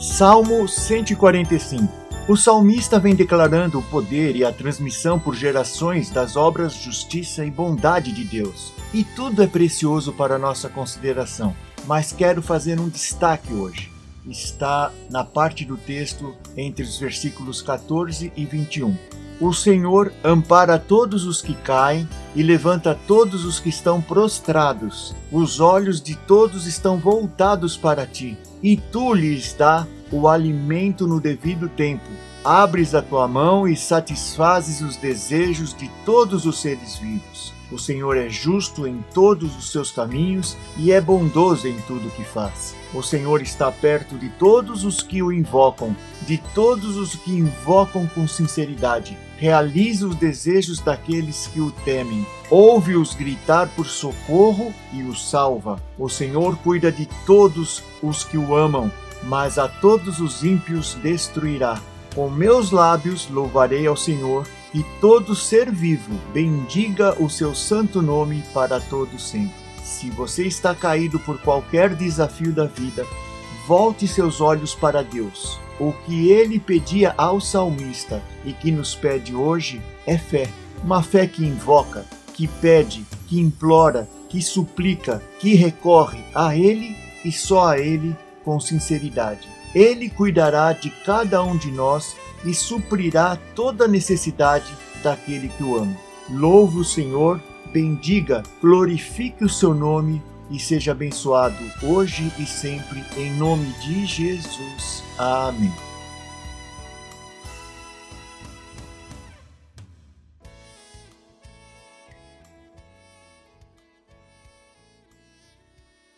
Salmo 145 O salmista vem declarando o poder e a transmissão por gerações das obras justiça e bondade de Deus. E tudo é precioso para nossa consideração, mas quero fazer um destaque hoje. Está na parte do texto entre os versículos 14 e 21. O Senhor ampara todos os que caem e levanta todos os que estão prostrados. Os olhos de todos estão voltados para ti e tu lhes dá o alimento no devido tempo. Abres a tua mão e satisfazes os desejos de todos os seres vivos. O Senhor é justo em todos os seus caminhos e é bondoso em tudo que faz. O Senhor está perto de todos os que o invocam, de todos os que invocam com sinceridade. Realiza os desejos daqueles que o temem. Ouve-os gritar por socorro e os salva. O Senhor cuida de todos os que o amam, mas a todos os ímpios destruirá. Com meus lábios louvarei ao Senhor e todo ser vivo bendiga o seu santo nome para todo sempre. Se você está caído por qualquer desafio da vida, volte seus olhos para Deus. O que ele pedia ao salmista e que nos pede hoje é fé. Uma fé que invoca, que pede, que implora, que suplica, que recorre a ele e só a ele com sinceridade. Ele cuidará de cada um de nós e suprirá toda necessidade daquele que o ama. Louve o Senhor, bendiga, glorifique o seu nome e seja abençoado hoje e sempre, em nome de Jesus. Amém.